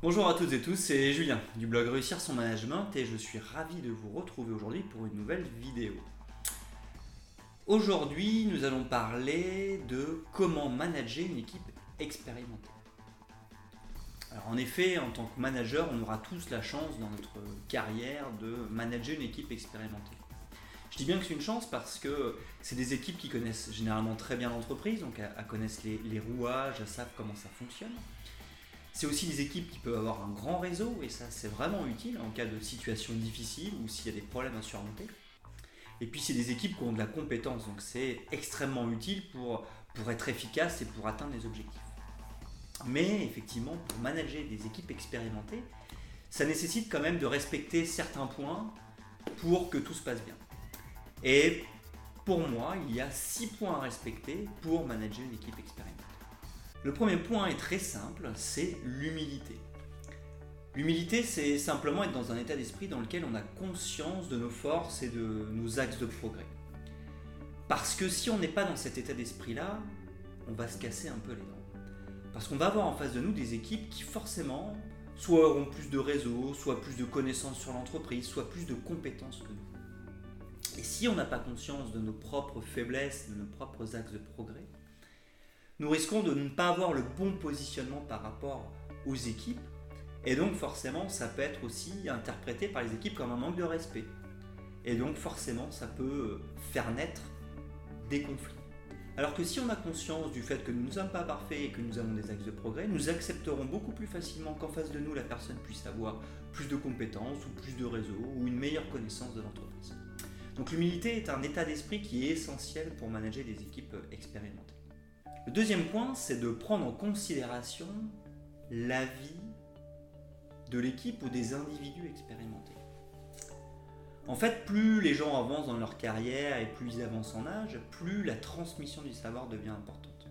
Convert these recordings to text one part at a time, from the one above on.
Bonjour à toutes et tous, c'est Julien du blog Réussir son management et je suis ravi de vous retrouver aujourd'hui pour une nouvelle vidéo. Aujourd'hui, nous allons parler de comment manager une équipe expérimentée. En effet, en tant que manager, on aura tous la chance dans notre carrière de manager une équipe expérimentée. Je dis bien que c'est une chance parce que c'est des équipes qui connaissent généralement très bien l'entreprise, donc elles connaissent les, les rouages, elles savent comment ça fonctionne. C'est aussi des équipes qui peuvent avoir un grand réseau, et ça c'est vraiment utile en cas de situation difficile ou s'il y a des problèmes à surmonter. Et puis c'est des équipes qui ont de la compétence, donc c'est extrêmement utile pour, être efficace et pour atteindre les objectifs. Mais effectivement, pour manager des équipes expérimentées, ça nécessite quand même de respecter certains points pour que tout se passe bien. Et pour moi, il y a six points à respecter pour manager une équipe expérimentée. Le premier point est très simple, c'est l'humilité. L'humilité, c'est simplement être dans un état d'esprit dans lequel on a conscience de nos forces et de nos axes de progrès. Parce que si on n'est pas dans cet état d'esprit-là, on va se casser un peu les dents. Parce qu'on va avoir en face de nous des équipes qui forcément soit auront plus de réseaux, soit plus de connaissances sur l'entreprise, soit plus de compétences que nous. Et si on n'a pas conscience de nos propres faiblesses, de nos propres axes de progrès, nous risquons de ne pas avoir le bon positionnement par rapport aux équipes. Et donc forcément, ça peut être aussi interprété par les équipes comme un manque de respect. Et donc forcément, ça peut faire naître des conflits. Alors que si on a conscience du fait que nous ne sommes pas parfaits et que nous avons des axes de progrès, nous accepterons beaucoup plus facilement qu'en face de nous, la personne puisse avoir plus de compétences ou plus de réseaux ou une meilleure connaissance de l'entreprise. Donc l'humilité est un état d'esprit qui est essentiel pour manager des équipes expérimentées. Deuxième point, c'est de prendre en considération l'avis de l'équipe ou des individus expérimentés. En fait, plus les gens avancent dans leur carrière et plus ils avancent en âge, plus la transmission du savoir devient importante.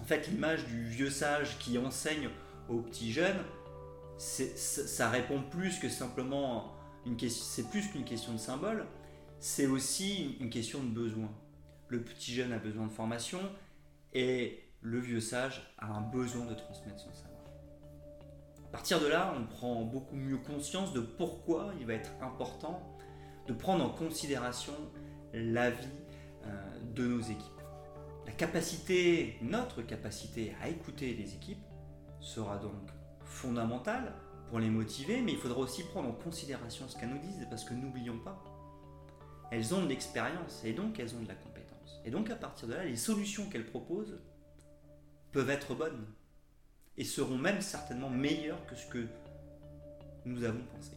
En fait, l'image du vieux sage qui enseigne aux petits jeunes, ça répond plus que simplement une question, c'est plus qu'une question de symbole, c'est aussi une question de besoin. Le petit jeune a besoin de formation, et le vieux sage a un besoin de transmettre son savoir. À partir de là, on prend beaucoup mieux conscience de pourquoi il va être important de prendre en considération l'avis euh, de nos équipes. La capacité, notre capacité à écouter les équipes sera donc fondamentale pour les motiver, mais il faudra aussi prendre en considération ce qu'elles nous disent, parce que n'oublions pas, elles ont de l'expérience et donc elles ont de la compétence. Et donc à partir de là, les solutions qu'elles proposent peuvent être bonnes et seront même certainement meilleures que ce que nous avons pensé.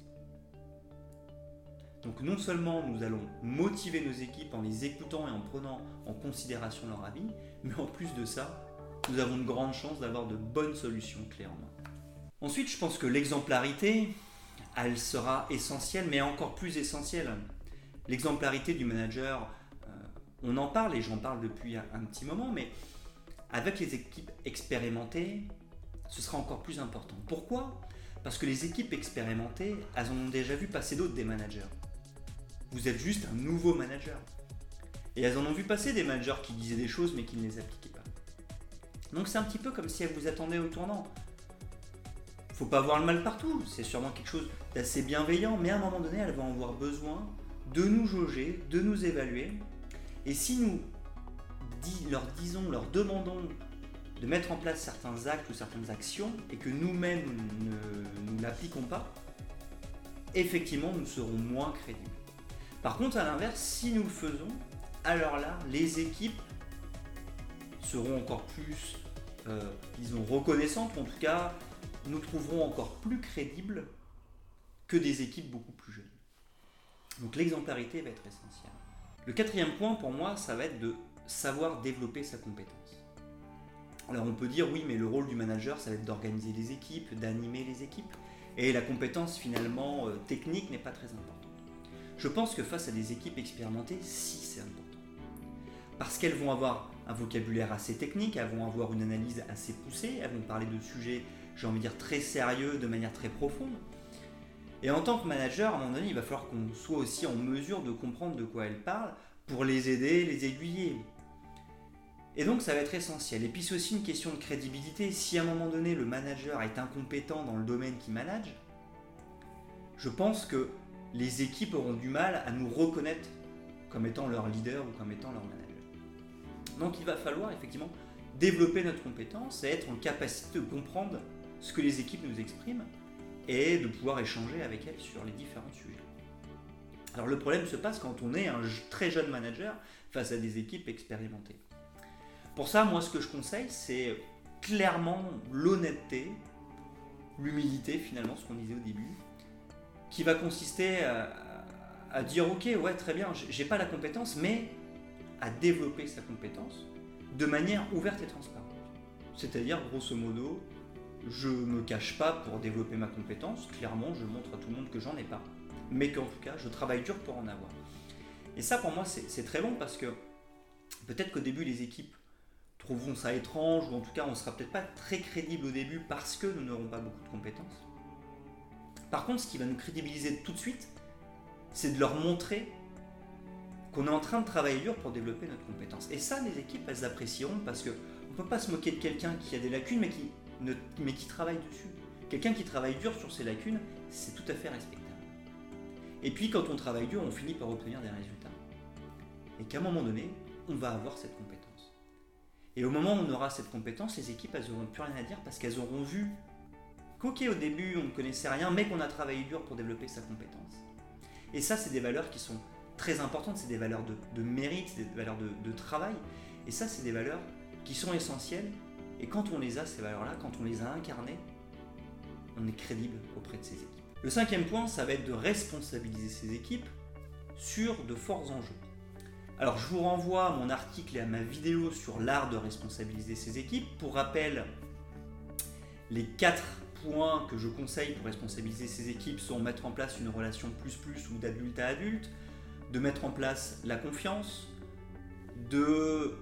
Donc non seulement nous allons motiver nos équipes en les écoutant et en prenant en considération leur avis, mais en plus de ça, nous avons de grandes chances d'avoir de bonnes solutions clés en main. Ensuite, je pense que l'exemplarité, elle sera essentielle, mais encore plus essentielle. L'exemplarité du manager on en parle et j'en parle depuis un, petit moment, mais avec les équipes expérimentées, ce sera encore plus important. Pourquoi? Parce que les équipes expérimentées, elles en ont déjà vu passer d'autres des managers. Vous êtes juste un nouveau manager. Et elles en ont vu passer des managers qui disaient des choses mais qui ne les appliquaient pas. Donc c'est un petit peu comme si elles vous attendaient au tournant. Faut pas voir le mal partout, c'est sûrement quelque chose d'assez bienveillant, mais à un moment donné, elles vont avoir besoin de nous jauger, de nous évaluer et si nous leur disons, leur demandons de mettre en place certains actes ou certaines actions et que nous-mêmes ne, nous l'appliquons pas, effectivement, nous serons moins crédibles. Par contre, à l'inverse, si nous le faisons, alors là, les équipes seront encore plus, euh, disons, reconnaissantes, en tout cas, nous trouverons encore plus crédibles que des équipes beaucoup plus jeunes. Donc l'exemplarité va être essentielle. Le quatrième point pour moi, ça va être de savoir développer sa compétence. Alors on peut dire oui, mais le rôle du manager, ça va être d'organiser les équipes, d'animer les équipes, et la compétence finalement euh, technique n'est pas très importante. Je pense que face à des équipes expérimentées, si c'est important. Parce qu'elles vont avoir un vocabulaire assez technique, elles vont avoir une analyse assez poussée, elles vont parler de sujets, j'ai envie de dire, très sérieux, de manière très profonde. Et en tant que manager, à un moment donné, il va falloir qu'on soit aussi en mesure de comprendre de quoi elles parlent pour les aider, les aiguiller. Et donc ça va être essentiel. Et puis c'est aussi une question de crédibilité. Si à un moment donné le manager est incompétent dans le domaine qu'il manage, je pense que les équipes auront du mal à nous reconnaître comme étant leur leader ou comme étant leur manager. Donc il va falloir effectivement développer notre compétence et être en capacité de comprendre ce que les équipes nous expriment et de pouvoir échanger avec elles sur les différents sujets. Alors le problème se passe quand on est un très jeune manager face à des équipes expérimentées. Pour ça, moi ce que je conseille, c'est clairement l'honnêteté, l'humilité finalement, ce qu'on disait au début, qui va consister à, dire ok, ouais, très bien, j'ai pas la compétence, mais à développer sa compétence de manière ouverte et transparente. C'est-à-dire, grosso modo, je me cache pas pour développer ma compétence, clairement, je montre à tout le monde que j'en ai pas, mais qu'en tout cas, je travaille dur pour en avoir. Et ça, pour moi, c'est très bon parce que peut-être qu'au début, les équipes trouveront ça étrange, ou en tout cas, on sera peut-être pas très crédible au début parce que nous n'aurons pas beaucoup de compétences. Par contre, ce qui va nous crédibiliser tout de suite, c'est de leur montrer qu'on est en train de travailler dur pour développer notre compétence. Et ça, les équipes, elles apprécieront parce qu'on ne peut pas se moquer de quelqu'un qui a des lacunes, mais qui, mais qui travaille dessus. Quelqu'un qui travaille dur sur ses lacunes, c'est tout à fait respectable. Et puis, quand on travaille dur, on finit par obtenir des résultats. Et qu'à un moment donné, on va avoir cette compétence. Et au moment où on aura cette compétence, les équipes, elles n'auront plus rien à dire parce qu'elles auront vu qu'ok, au début, on ne connaissait rien, mais qu'on a travaillé dur pour développer sa compétence. Et ça, c'est des valeurs qui sont très importantes, c'est des valeurs de, mérite, c'est des valeurs de, travail. Et ça, c'est des valeurs qui sont essentielles. Et quand on les a, ces valeurs-là, quand on les a incarnées, on est crédible auprès de ces équipes. Le cinquième point, ça va être de responsabiliser ces équipes sur de forts enjeux. Alors je vous renvoie à mon article et à ma vidéo sur l'art de responsabiliser ces équipes. Pour rappel, les quatre points que je conseille pour responsabiliser ces équipes sont mettre en place une relation plus-plus ou d'adulte à adulte, de mettre en place la confiance, de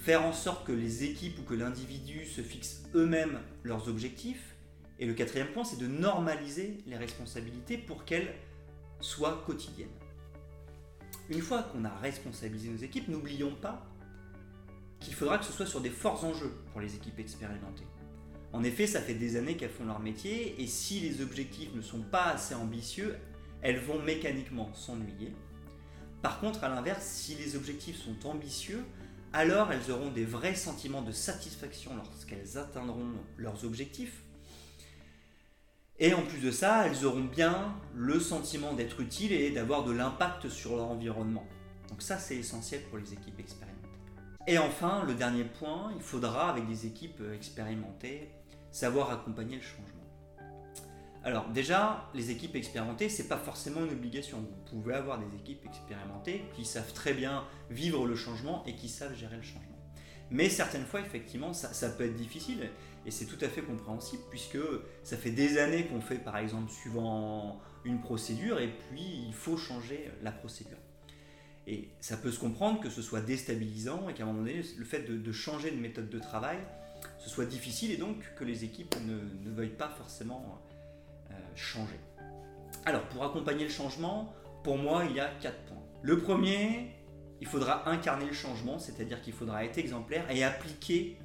faire en sorte que les équipes ou que l'individu se fixent eux-mêmes leurs objectifs. Et le quatrième point, c'est de normaliser les responsabilités pour qu'elles soient quotidiennes. Une fois qu'on a responsabilisé nos équipes, n'oublions pas qu'il faudra que ce soit sur des forts enjeux pour les équipes expérimentées. En effet, ça fait des années qu'elles font leur métier et si les objectifs ne sont pas assez ambitieux, elles vont mécaniquement s'ennuyer. Par contre, à l'inverse, si les objectifs sont ambitieux, alors elles auront des vrais sentiments de satisfaction lorsqu'elles atteindront leurs objectifs. Et en plus de ça, elles auront bien le sentiment d'être utiles et d'avoir de l'impact sur leur environnement. Donc ça, c'est essentiel pour les équipes expérimentées. Et enfin, le dernier point, il faudra, avec des équipes expérimentées, savoir accompagner le changement. Alors déjà, les équipes expérimentées, c'est pas forcément une obligation. Vous pouvez avoir des équipes expérimentées qui savent très bien vivre le changement et qui savent gérer le changement. Mais certaines fois, effectivement, ça, peut être difficile et c'est tout à fait compréhensible puisque ça fait des années qu'on fait, par exemple, suivant une procédure et puis il faut changer la procédure. Et ça peut se comprendre que ce soit déstabilisant et qu'à un moment donné, le fait de changer de méthode de travail, ce soit difficile et donc que les équipes ne, veuillent pas forcément changer. Alors pour accompagner le changement, pour moi il y a quatre points. Le premier, il faudra incarner le changement, c'est-à-dire qu'il faudra être exemplaire et appliquer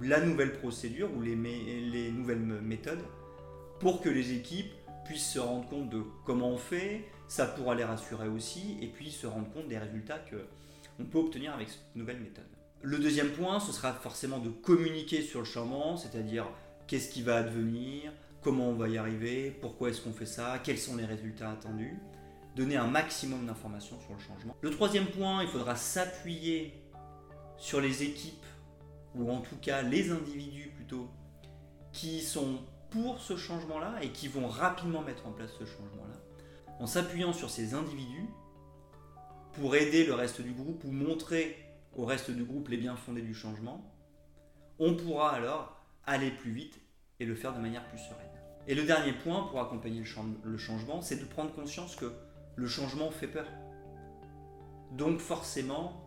la nouvelle procédure ou les, les nouvelles méthodes pour que les équipes puissent se rendre compte de comment on fait, ça pourra les rassurer aussi, et puis se rendre compte des résultats qu'on peut obtenir avec cette nouvelle méthode. Le deuxième point, ce sera forcément de communiquer sur le changement, c'est-à-dire qu'est-ce qui va advenir, comment on va y arriver, pourquoi est-ce qu'on fait ça, quels sont les résultats attendus, donner un maximum d'informations sur le changement. Le troisième point, il faudra s'appuyer sur les équipes, ou en tout cas les individus plutôt, qui sont pour ce changement-là et qui vont rapidement mettre en place ce changement-là. En s'appuyant sur ces individus pour aider le reste du groupe ou montrer au reste du groupe les biens fondés du changement, on pourra alors aller plus vite et le faire de manière plus sereine. Et le dernier point pour accompagner le changement, c'est de prendre conscience que le changement fait peur. Donc forcément,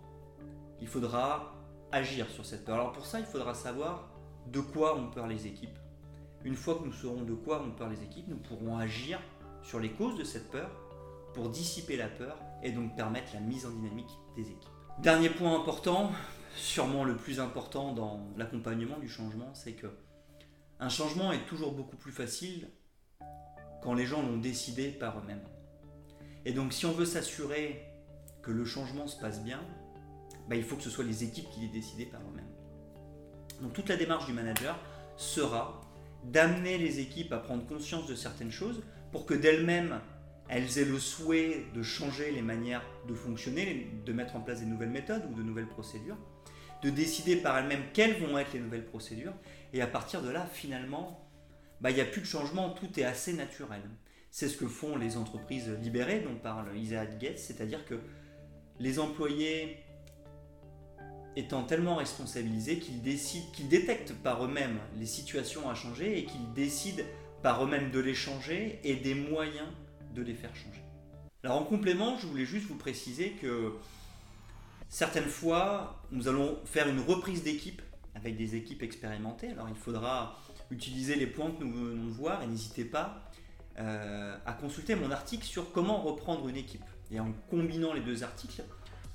il faudra agir sur cette peur. Alors pour ça, il faudra savoir de quoi ont peur les équipes. Une fois que nous saurons de quoi ont peur les équipes, nous pourrons agir sur les causes de cette peur pour dissiper la peur et donc permettre la mise en dynamique des équipes. Dernier point important, sûrement le plus important dans l'accompagnement du changement, c'est que un changement est toujours beaucoup plus facile quand les gens l'ont décidé par eux-mêmes. Et donc si on veut s'assurer que le changement se passe bien, bah, il faut que ce soit les équipes qui l'aient décidé par eux-mêmes. Donc toute la démarche du manager sera d'amener les équipes à prendre conscience de certaines choses pour que d'elles-mêmes, elles aient le souhait de changer les manières de fonctionner, de mettre en place des nouvelles méthodes ou de nouvelles procédures, de décider par elles-mêmes quelles vont être les nouvelles procédures, et à partir de là, finalement, bah, il n'y a plus de changement, tout est assez naturel. C'est ce que font les entreprises libérées dont parle Isaac Gates, c'est-à-dire que les employés étant tellement responsabilisés qu'ils décident, qu'ils détectent par eux-mêmes les situations à changer et qu'ils décident par eux-mêmes de les changer et des moyens de les faire changer. Alors en complément, je voulais juste vous préciser que certaines fois, nous allons faire une reprise d'équipe avec des équipes expérimentées. Alors il faudra utiliser les points que nous venons de voir et n'hésitez pas euh, à consulter mon article sur comment reprendre une équipe. Et en combinant les deux articles,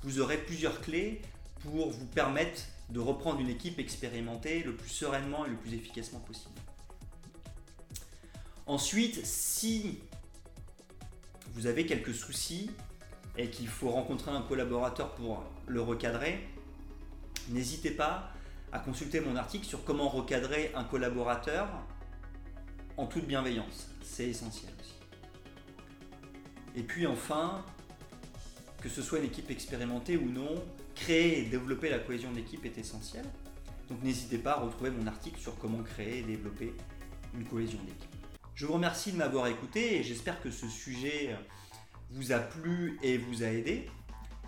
vous aurez plusieurs clés pour vous permettre de reprendre une équipe expérimentée le plus sereinement et le plus efficacement possible. Ensuite, si vous avez quelques soucis et qu'il faut rencontrer un collaborateur pour le recadrer, n'hésitez pas à consulter mon article sur comment recadrer un collaborateur en toute bienveillance. C'est essentiel aussi. Et puis enfin, que ce soit une équipe expérimentée ou non, créer et développer la cohésion d'équipe est essentiel. Donc n'hésitez pas à retrouver mon article sur comment créer et développer une cohésion d'équipe. Je vous remercie de m'avoir écouté et j'espère que ce sujet vous a plu et vous a aidé.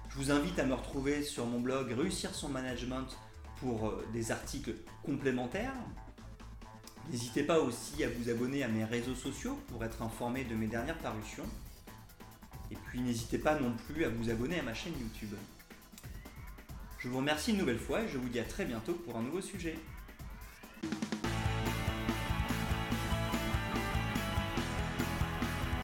Je vous invite à me retrouver sur mon blog Réussir son management pour euh, des articles complémentaires. N'hésitez pas aussi à vous abonner à mes réseaux sociaux pour être informé de mes dernières parutions. Et puis n'hésitez pas non plus à vous abonner à ma chaîne YouTube. Je vous remercie une nouvelle fois et je vous dis à très bientôt pour un nouveau sujet.